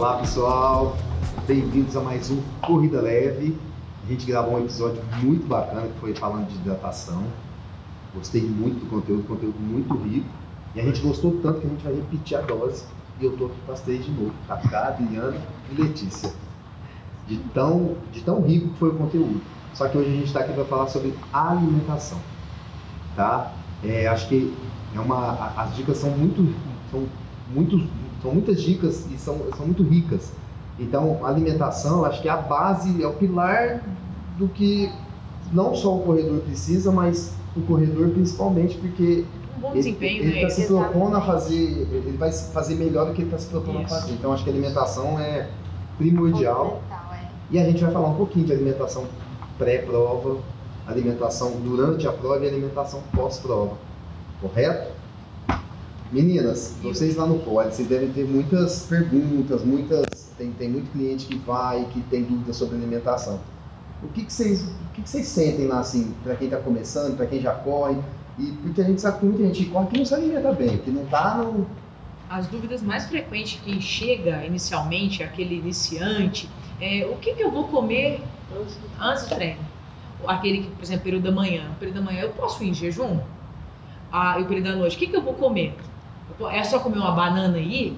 Olá pessoal, bem-vindos a mais um Corrida Leve. A gente gravou um episódio muito bacana que foi falando de hidratação. Gostei muito do conteúdo, conteúdo muito rico. E a gente gostou tanto que a gente vai repetir a dose. E eu tô aqui com as três de novo, Cacá, Adriana e Letícia. De tão, de tão rico que foi o conteúdo. Só que hoje a gente está aqui para falar sobre alimentação. Tá? É, acho que é uma, as dicas são muito, são muito, são muitas dicas e são, são muito ricas. Então, alimentação, acho que é a base, é o pilar do que não só o corredor precisa, mas o corredor principalmente, porque Um bom ele desempenho, está né? se propondo a fazer, ele vai fazer melhor do que ele está se propondo Isso. a fazer. Então, acho que a alimentação é primordial. É. E a gente vai falar um pouquinho de alimentação pré-prova, alimentação durante a prova e alimentação pós-prova. Correto? Meninas, vocês lá no pod, vocês devem ter muitas perguntas, muitas. Tem, tem muito cliente que vai, que tem dúvidas sobre alimentação. O que, que vocês, o que, que vocês sentem lá, assim, para quem está começando, para quem já corre? E porque a gente sabe que muita gente corre que não se alimenta bem, que não tá no. As dúvidas mais frequentes que chega inicialmente, aquele iniciante, é o que, que eu vou comer antes do treino? Aquele que, por exemplo, período da manhã. Período da manhã eu posso ir em jejum? Ah, e o período da noite, o que, que eu vou comer? Eu É só comer uma banana aí?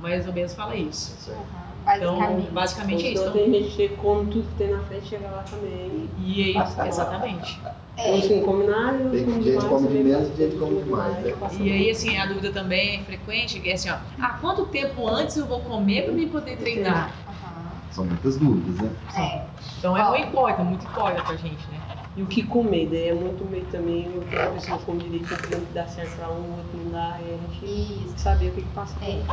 Mais ou menos fala isso. Uhum, Então, basicamente. basicamente é isso. Então, tem gente que come tudo que tem na frente, chega lá também. e aí, Passa lá. exatamente. É, come nada, outros Tem gente come de menos, passa gente come demais, né? E aí, assim, a dúvida também é frequente, que é assim, ó, ah, quanto tempo antes eu vou comer para me poder treinar? uhum, São muitas dúvidas, né? é. Então é muito incógnita, muito incógnita pra gente, né? E o que comer, daí é muito meio também o que a pessoa come direito, o que dá certo pra um, o outro não dá, e a gente tem Isso. que saber o que que passa É.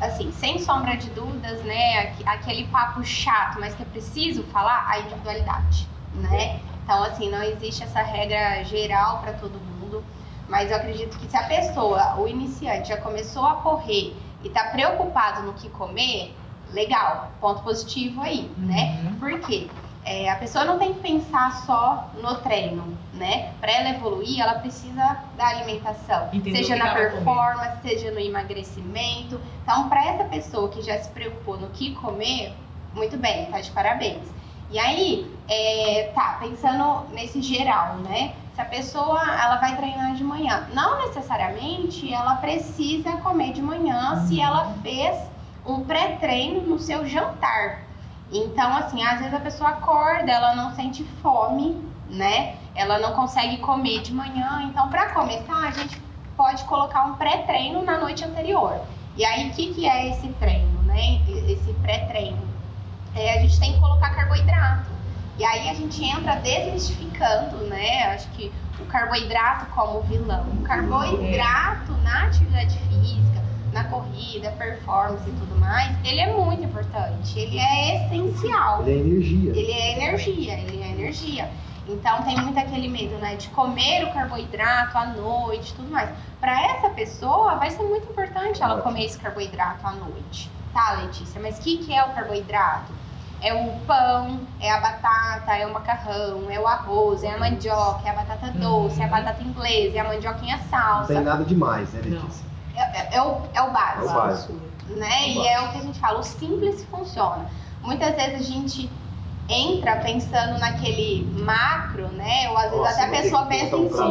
Assim, sem sombra de dúvidas, né? aqu- Aquele papo chato, mas que é preciso falar, a individualidade, né? Então, assim, não existe essa regra geral para todo mundo, mas eu acredito que se a pessoa, o iniciante, já começou a correr e tá preocupado no que comer, legal, ponto positivo aí, né? Uhum. Por quê? É, a pessoa não tem que pensar só no treino, né? Para ela evoluir, ela precisa da alimentação, Entender seja na performance, seja no emagrecimento. Então, para essa pessoa que já se preocupou no que comer, muito bem, tá de parabéns. E aí, é, tá, pensando nesse geral, né? Se a pessoa ela vai treinar de manhã, não necessariamente ela precisa comer de manhã se ela fez um pré-treino no seu jantar. Então, assim, às vezes a pessoa acorda, ela não sente fome, né? Ela não consegue comer de manhã. Então, para começar, a gente pode colocar um pré-treino na noite anterior. E aí, o que, que é esse treino, né? Esse pré-treino? É, a gente tem que colocar carboidrato. E aí a gente entra desmistificando, né? Acho que o carboidrato como vilão. O carboidrato na atividade física, na corrida, performance e tudo mais, ele é muito importante. Ele é essencial. Ele é energia. Ele é energia, ele é energia. Então tem muito aquele medo, né, de comer o carboidrato à noite e tudo mais. Para essa pessoa vai ser muito importante ela comer esse carboidrato à noite. Tá, Letícia? Mas o que, que é o carboidrato? É o pão, é a batata, é o macarrão, é o arroz, é a mandioca, é a batata doce, é a Uhum. batata inglesa, é a mandioquinha Não salsa. tem nada demais, né, Letícia? É, é- é o, é o básico É o básico. né? E é o que a gente fala, o simples funciona. Muitas vezes a gente entra pensando naquele macro, né? Ou às vezes Nossa, até a pessoa pensa em si. que comprar.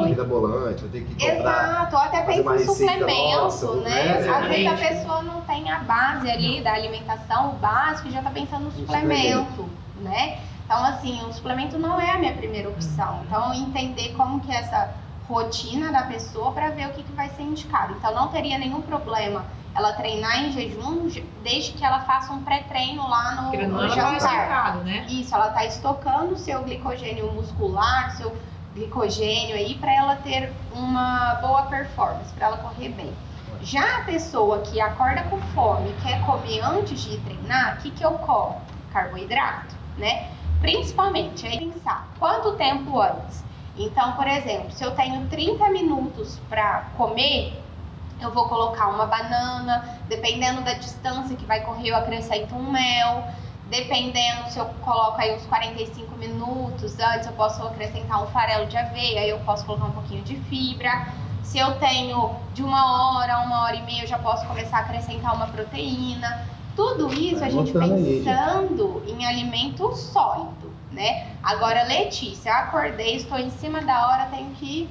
Exato, ou até pensa em suplemento, nossa, né? né? Às vezes a pessoa não tem a base ali da alimentação, o básico, e já tá pensando no suplemento, né? Então, assim, o suplemento não é a minha primeira opção. Então, entender como que é essa rotina da pessoa para ver o que, que vai ser indicado. Então, não teria nenhum problema ela treinar em jejum, desde que ela faça um pré-treino lá no, no vai jantar. né? Isso, ela está estocando o seu glicogênio muscular, seu glicogênio aí, para ela ter uma boa performance, para ela correr bem. Já a pessoa que acorda com fome e quer comer antes de treinar, o que, que eu como? Carboidrato, né? Principalmente, aí pensar quanto tempo antes. Então, por exemplo, se eu tenho 30 minutos para comer, eu vou colocar uma banana, dependendo da distância que vai correr, eu acrescento um mel. Dependendo se eu coloco aí uns 45 minutos antes, eu posso acrescentar um farelo de aveia, aí eu posso colocar um pouquinho de fibra. Se eu tenho de uma hora a uma hora e meia, eu já posso começar a acrescentar uma proteína. Tudo isso a gente. pensando em alimento sólido, né? Agora, Letícia, eu acordei, estou em cima da hora, tenho que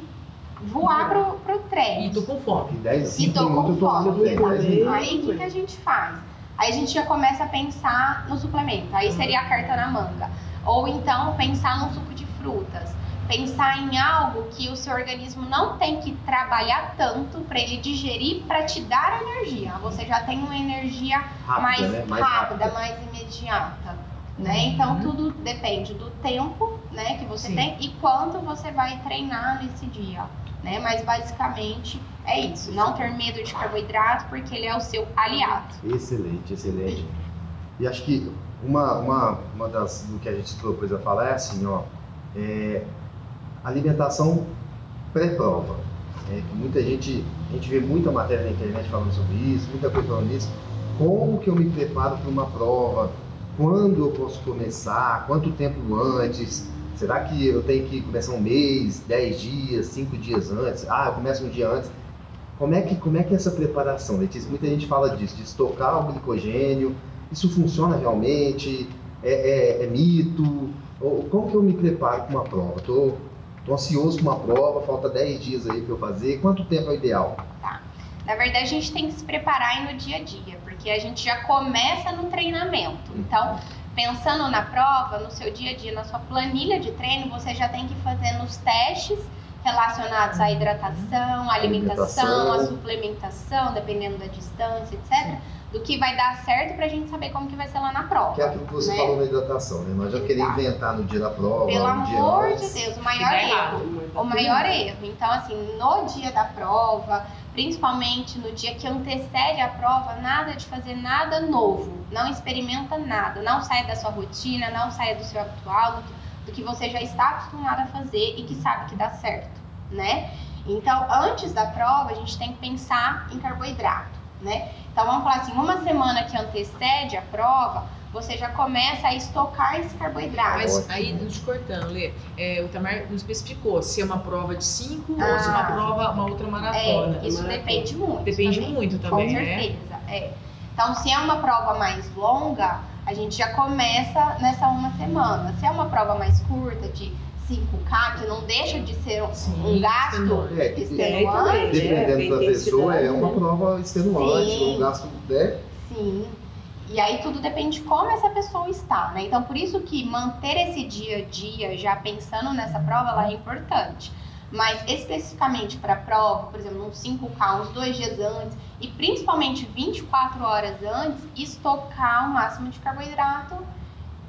voar pro, pro treino. E tô com fome. Em 10, 5 E tô com fome. dez. Aí o que, que a gente faz? Aí a gente já começa a pensar no suplemento. Aí seria a carta na manga. Ou então pensar num suco de frutas. Pensar em algo que o seu organismo não tem que trabalhar tanto para ele digerir para te dar energia. Você já tem uma energia Rápida, mais, né? Mais rápida, rápida. mais imediata. Né? Uhum. Então tudo depende do tempo né, que você Sim. tem e quanto você vai treinar nesse dia. Né? Mas basicamente é isso. Não ter medo de carboidrato porque ele é o seu aliado. Excelente, excelente. E acho que uma, uma, uma das do que a gente propôs a falar é assim, ó, é, alimentação pré-prova. É, muita gente, a gente vê muita matéria na internet falando sobre isso, muita coisa falando isso. Como que eu me preparo para uma prova? Quando eu posso começar? Quanto tempo antes? Será que eu tenho que começar um mês, 10 dias, 5 dias antes? Ah, eu começo um dia antes. Como é que, como é, que é essa preparação, Letícia? Muita gente fala disso, de estocar o glicogênio. Isso funciona realmente? É, é- é mito? Ou, como que eu me preparo para uma prova? Estou ansioso para uma prova, falta 10 dias aí para eu fazer. Quanto tempo é ideal? Na verdade, a gente tem que se preparar no dia a dia, porque a gente já começa no treinamento. Então, pensando na prova, no seu dia a dia, na sua planilha de treino, você já tem que ir fazendo os testes relacionados à hidratação, à alimentação, à suplementação, dependendo da distância, etc. Do que vai dar certo pra gente saber como que vai ser lá na prova. Que é aquilo que você né? falou na hidratação, né? Nós já queremos Exato. inventar no dia da prova, Pelo amor de Deus, o maior erro. O maior erro. Então, assim, no dia da prova, principalmente no dia que antecede a prova, nada de fazer nada novo. Não experimenta nada. Não saia da sua rotina, não saia do seu habitual, do que você já está acostumado a fazer e que sabe que dá certo, né? Então, antes da prova, a gente tem que pensar em carboidrato, né? Então, vamos falar assim, uma semana que antecede a prova, você já começa a estocar esse carboidrato. Mas Ótimo. aí, nos cortando, Lê, é, o Tamar não especificou se é uma prova de 5 ou Ah. se é uma prova, uma outra maratona. É, isso Maratona. depende muito. Depende também. muito também, Com né? certeza, é. Então, se é uma prova mais longa, a gente já começa nessa uma semana. Se é uma prova mais curta, de 5K, que não deixa de ser um, Sim, um gasto extenuante. É, extenuante, também. dependendo da É, pessoa, é uma né? prova extenuante, Sim. um gasto né? sim. E aí tudo depende de como essa pessoa está, né? Então, por isso que manter esse dia a dia, já pensando nessa prova, ela é importante. Mas especificamente para a prova, por exemplo, uns 5K, uns dois dias antes, e principalmente 24 horas antes, estocar o máximo de carboidrato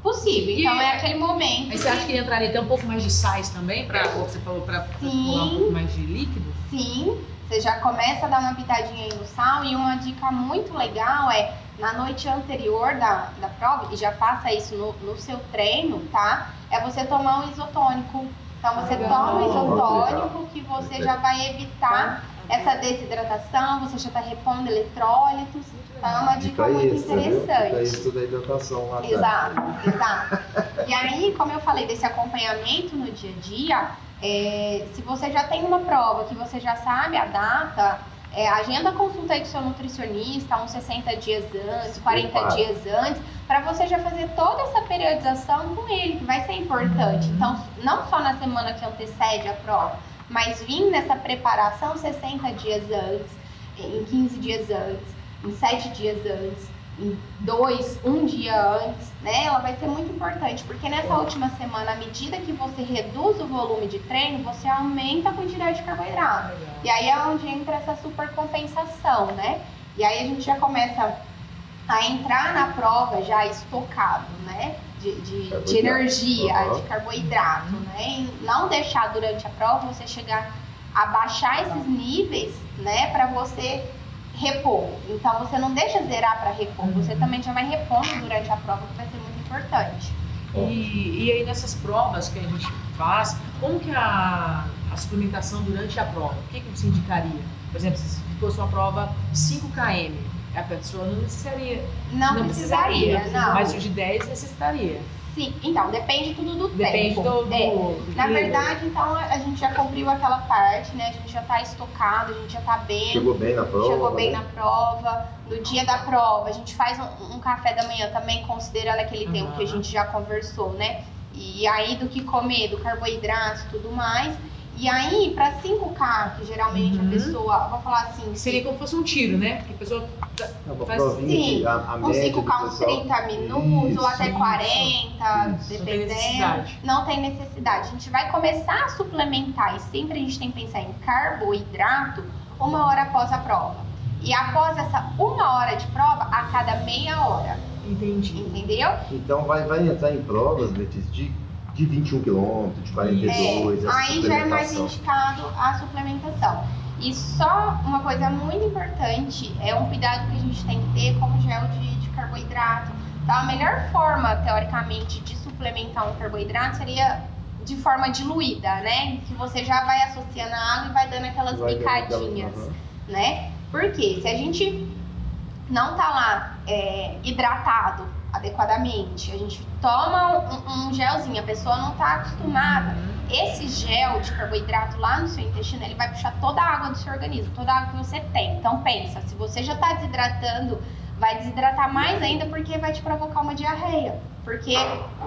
possível. E- Então é aquele momento. Mas você acha que entraria até um pouco mais de sais também, ou você falou, para pular um pouco mais de líquido? Sim, você já começa a dar uma pitadinha aí no sal. E uma dica muito legal é na noite anterior da, da prova, e já faça isso no, no seu treino, tá? É você tomar um isotônico. Então você Legal. toma um isotônico que você já vai evitar essa desidratação, você já está repondo eletrólitos. Então é uma dica muito? Dica interessante. extra da hidratação lá. Exato, exato. E aí, como eu falei desse acompanhamento no dia a dia, é, se você já tem uma prova que você já sabe a data, é, agenda a consulta aí com seu nutricionista uns 60 dias antes, 40 Prepara. dias antes, para você já fazer toda essa periodização com ele, que vai ser importante. Uhum. Então, não só na semana que antecede a prova, mas vir nessa preparação 60 dias antes, em 15 dias antes, em 7 dias antes, dois, um dia antes, né? Ela vai ser muito importante, porque nessa última semana, à medida que você reduz o volume de treino, você aumenta a quantidade de carboidrato. E aí é onde entra essa supercompensação, né? E aí a gente já começa a entrar na prova já estocado, né? De, de, de energia, Aham. de carboidrato, né? E não deixar durante a prova você chegar a baixar esses níveis, né? Para você repor. Então você não deixa zerar para repor, você também já vai repondo durante a prova, que vai ser muito importante. E, e aí nessas provas que a gente faz, como que a, a suplementação durante a prova, o que, que você indicaria? Por exemplo, se fosse uma prova 5 km, a pessoa não necessitaria, Não, não precisaria, não. mas o de 10 necessitaria. Sim, então, depende tudo do Depende tempo. do, do, É. do Na verdade, então, a gente já cumpriu aquela parte, né? A gente já tá estocado, a gente já tá bem. Chegou bem na prova. chegou bem né? na prova. No dia da prova, a gente faz um, um café da manhã também, considerando aquele Uhum. tempo que a gente já conversou, né? E aí, do que comer, do carboidrato e tudo mais. E aí, para 5K, que geralmente Uhum. a pessoa, vou falar assim, Seria como se fosse um tiro, né? Porque a pessoa. É Faz- sim, a, a média 5K, do uns pessoal... 30 minutos, ou até Isso, 40, isso. Não tem dependendo. necessidade. Não tem necessidade. A gente vai começar a suplementar e sempre a gente tem que pensar em carboidrato uma hora após a prova. E após essa uma hora de prova, a cada meia hora. Entendi. Entendeu? Então vai, vai entrar em provas, Letícia, de, de 21 quilômetros, de 42, essa É, aí já é mais indicado a suplementação. E só uma coisa muito importante é um cuidado que a gente tem que ter com o gel de, de carboidrato. Então, a melhor forma, teoricamente, de suplementar um carboidrato seria de forma diluída, né? Que você já vai associando a água e vai dando aquelas Vai dando picadinhas, aham. né? Porque se a gente não tá lá é, hidratado adequadamente, a gente toma um, um gelzinho, a pessoa não tá acostumada, esse gel de carboidrato lá no seu intestino, ele vai puxar toda a água do seu organismo, toda a água que você tem. Então pensa, se você já está desidratando, vai desidratar mais ainda porque vai te provocar uma diarreia. Porque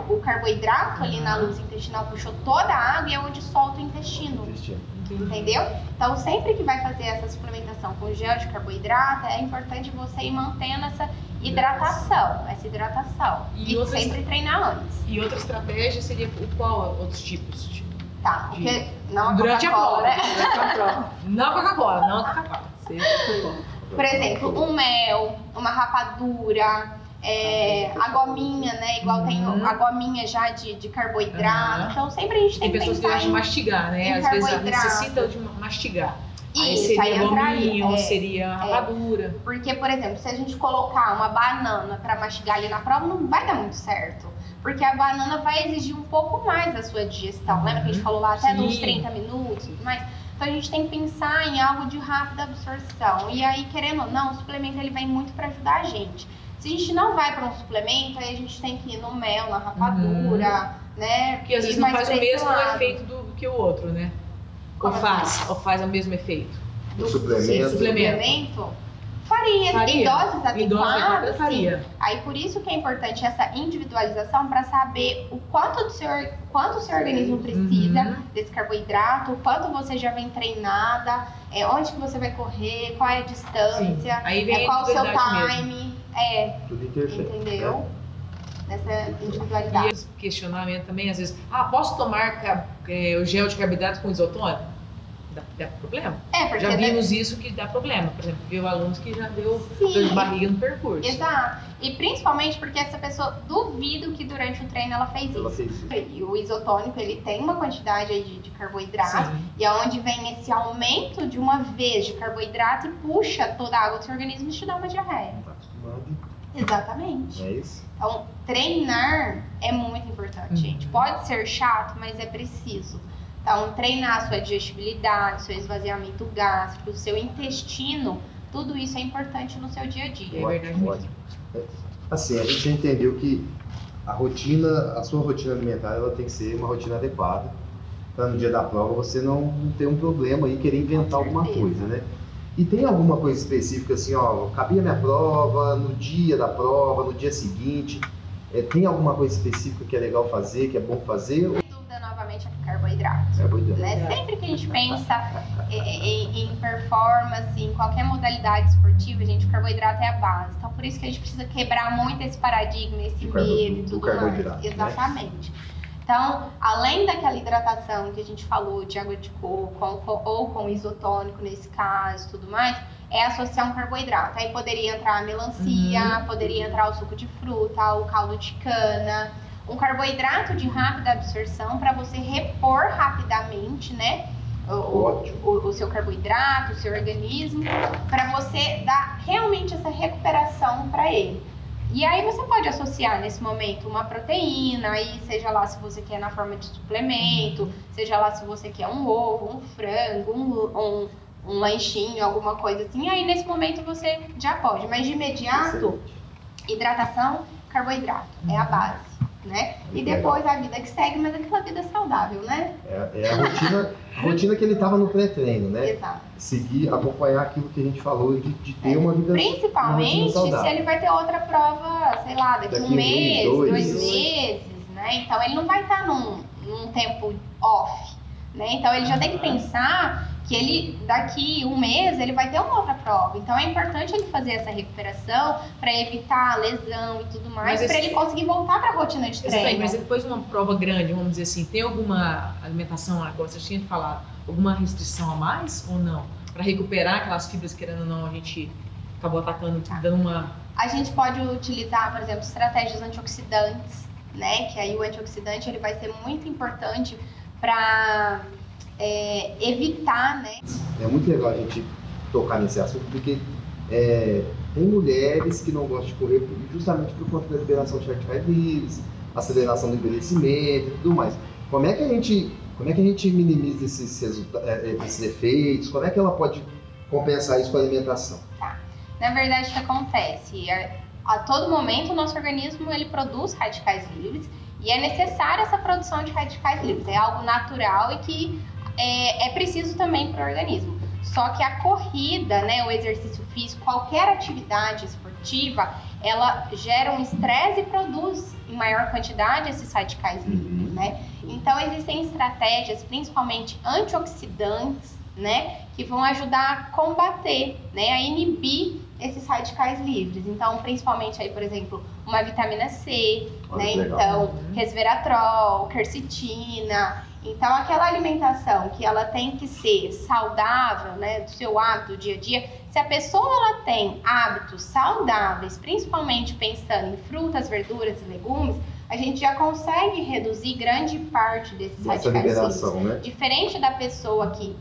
o carboidrato ali na luz intestinal puxou toda a água e é onde solta o. Intestino. Entendeu? Então, sempre que vai fazer essa suplementação com gel de carboidrato, é importante você ir mantendo essa hidratação, essa hidratação. E E, outras- sempre treinar antes. E outra estratégia seria o qual outros tipos? de- Tá, porque não a Durante a prova. né? Durante a prova. Não a Coca-Cola, não a Coca-Cola. Por exemplo, um mel, uma rapadura, é, a gominha, né? Igual tem Uhum. a gominha já de, de carboidrato. Uhum. Então sempre a gente tem Tem que pessoas que gostam de mastigar, né? Às vezes carboidrato. necessita de mastigar. Aí Isso, seria aí entraria, é. seria rapadura. Porque, por exemplo, se a gente colocar uma banana para mastigar ali na prova, não vai dar muito certo. Porque a banana vai exigir um pouco mais da sua digestão. Lembra que a gente falou lá até Sim. uns 30 minutos e tudo mais? Então a gente tem que pensar em algo de rápida absorção. E aí, querendo ou não, o suplemento ele vem muito para ajudar a gente. Se a gente não vai para um suplemento, aí a gente tem que ir no mel, na rapadura, né? Porque às vezes não faz o mesmo lado. efeito do que o outro, né? Ou Como faz, ou faz o mesmo efeito. Do suplemento. Sim, suplemento. Suplemento? Faria, Faria. em doses dose adequadas, sim. faria. Aí por isso que é importante essa individualização para saber o quanto do seu, quanto o seu organismo precisa Uhum. desse carboidrato, o quanto você já vem treinada, é, onde que você vai correr, qual é a distância, Aí vem é, a qual o seu individualidade mesmo. time, é, Tudo interfere. entendeu? Nessa E individualidade. esse questionamento também, às vezes, ah, posso tomar é, o gel de carboidrato com isotônico? Dá, dá problema. É, porque Já vimos isso que dá problema. Por exemplo, viu alunos que já deu Sim. dor de barriga no percurso. Exato. E principalmente porque essa pessoa duvido que durante o treino ela fez Ela isso. fez isso. E o isotônico ele tem uma quantidade aí de, de carboidrato. Sim. E é onde vem esse aumento de uma vez de carboidrato e puxa toda a água do seu organismo e te dá uma diarreia. Não tá acostumado. Exatamente. É isso? Então, treinar é muito importante, Uhum. gente. Pode ser chato, mas é preciso. Então, treinar a sua digestibilidade, seu esvaziamento gástrico, o seu intestino, tudo isso é importante no seu dia a dia. É verdade Ótimo, ótimo. Assim, a gente entendeu que a rotina, a sua rotina alimentar, ela tem que ser uma rotina adequada. Para no dia da prova você não ter um problema e querer inventar alguma coisa, né? E tem alguma coisa específica assim, ó, cabia minha prova, no dia da prova, no dia seguinte, é, tem alguma coisa específica que é legal fazer, que é bom fazer? Ou dúvida, novamente, é carboidrato. é ideia? né? É. Sempre que a gente pensa em, em- em performance, em qualquer modalidade esportiva, gente, o carboidrato é a base. Então, por isso que a gente precisa quebrar muito esse paradigma, esse medo e do tudo carboidrato, mais. né? Então, além daquela hidratação que a gente falou de água de coco ou com, ou com isotônico nesse caso, tudo mais, é associar um carboidrato. Aí poderia entrar a melancia, Uhum. poderia entrar o suco de fruta, o caldo de cana, um carboidrato de rápida absorção para você repor rapidamente, né? O, o- o seu carboidrato, o seu organismo, para você dar realmente essa recuperação para ele. E aí você pode associar nesse momento uma proteína, aí seja lá se você quer na forma de suplemento, seja lá se você quer um ovo, um frango, um, um, um lanchinho, alguma coisa assim. Aí nesse momento você já pode, mas de imediato hidratação, carboidrato, é a base. Né? E depois a vida que segue, mas aquela vida saudável, né? É, é a, rotina, a rotina que ele estava no pré-treino, né? Exato. Seguir, acompanhar aquilo que a gente falou de, de ter uma vida. Principalmente se ele vai ter outra prova, sei lá, daqui, daqui um mês, dois, dois meses, né? Então ele não vai estar num, num tempo off, né? Então ele já tem que pensar que ele daqui um mês ele vai ter uma outra prova. Então é importante ele fazer essa recuperação para evitar lesão e tudo mais, para ele conseguir voltar para a rotina de treino. Bem, mas depois de uma prova grande, vamos dizer assim, tem alguma alimentação, agora você tinha falado, alguma restrição a mais ou não? Para recuperar aquelas fibras, querendo ou não, a gente acabou atacando, tá. dando uma. A gente pode utilizar, por exemplo, estratégias antioxidantes, né? Que aí o antioxidante ele vai ser muito importante para é, evitar, né? É muito legal a gente tocar nesse assunto, porque é, tem mulheres que não gostam de correr justamente por conta da liberação de radicais livres, aceleração do envelhecimento e tudo mais. Como é que a gente, como é que a gente minimiza esses, é, é, esses efeitos? Como é que ela pode compensar isso com a alimentação? Tá. Na verdade, o que acontece? A, a todo momento, o nosso organismo ele produz radicais livres e é necessária essa produção de radicais livres. É algo natural e que é, é preciso também para o organismo. Só que a corrida, né, o exercício físico, qualquer atividade esportiva, ela gera um estresse e produz em maior quantidade esses radicais livres, né? Então existem estratégias, principalmente antioxidantes, né, que vão ajudar a combater, né, a inibir esses radicais livres. Então, principalmente aí, por exemplo, uma vitamina C, Olha né? Então, resveratrol, quercetina, então, aquela alimentação que ela tem que ser saudável, né, do seu hábito do dia a dia, se a pessoa ela tem hábitos saudáveis, principalmente pensando em frutas, verduras e legumes, a gente já consegue reduzir grande parte desses Essa radicais né? Diferente da pessoa que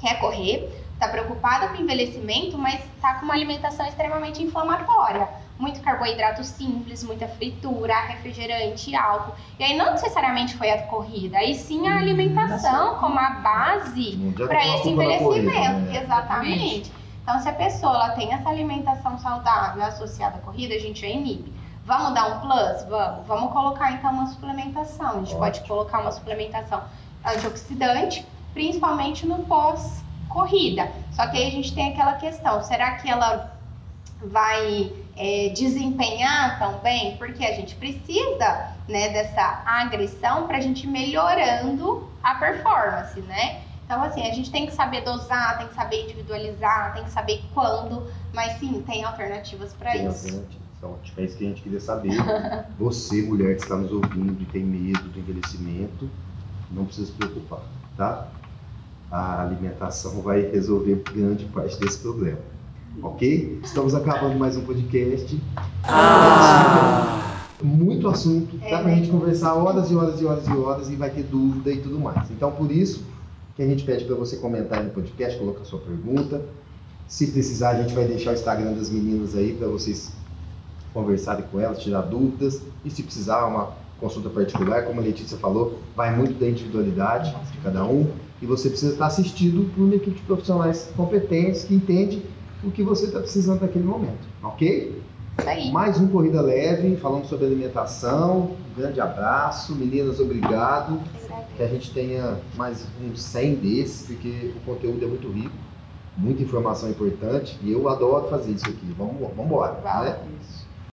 quer correr, está preocupada com o envelhecimento, mas está com uma alimentação extremamente inflamatória muito carboidrato simples, muita fritura, refrigerante, álcool. E aí não necessariamente foi a corrida, aí sim a alimentação como a base para esse envelhecimento. Corrida, né? Exatamente. Então, se a pessoa ela tem essa alimentação saudável associada à corrida, a gente já inibe. Vamos dar um plus? Vamos. Vamos colocar então uma suplementação. A gente Ótimo. pode colocar uma suplementação antioxidante, principalmente no pós-corrida. Só que aí a gente tem aquela questão: será que ela vai é, desempenhar tão bem, porque a gente precisa né, dessa agressão para a gente melhorando a performance, né? Então, assim, a gente tem que saber dosar, tem que saber individualizar, tem que saber quando, mas sim, tem alternativas para isso. Alternativas. Ótimo, é isso que a gente queria saber. Você, mulher que está nos ouvindo e tem medo do envelhecimento, não precisa se preocupar, tá? A alimentação vai resolver grande parte desse problema ok? Estamos acabando mais um podcast. Ah. Muito assunto, dá pra gente conversar horas e horas e horas e horas e vai ter dúvida e tudo mais. Então, por isso que a gente pede para você comentar aí no podcast, colocar sua pergunta. Se precisar, a gente vai deixar o Instagram das meninas aí para vocês conversarem com elas, tirar dúvidas. E se precisar, uma consulta particular, como a Letícia falou, vai muito da individualidade de cada um. E você precisa estar assistido por uma equipe de profissionais competentes que entende o que você está precisando naquele momento, ok? Aí. Mais um Corrida Leve, falando sobre alimentação. Um grande abraço. Meninas, obrigado. Que a gente tenha mais uns 100 desses, porque o conteúdo é muito rico, muita informação importante e eu adoro fazer isso aqui. Vamos, vamos embora. Né?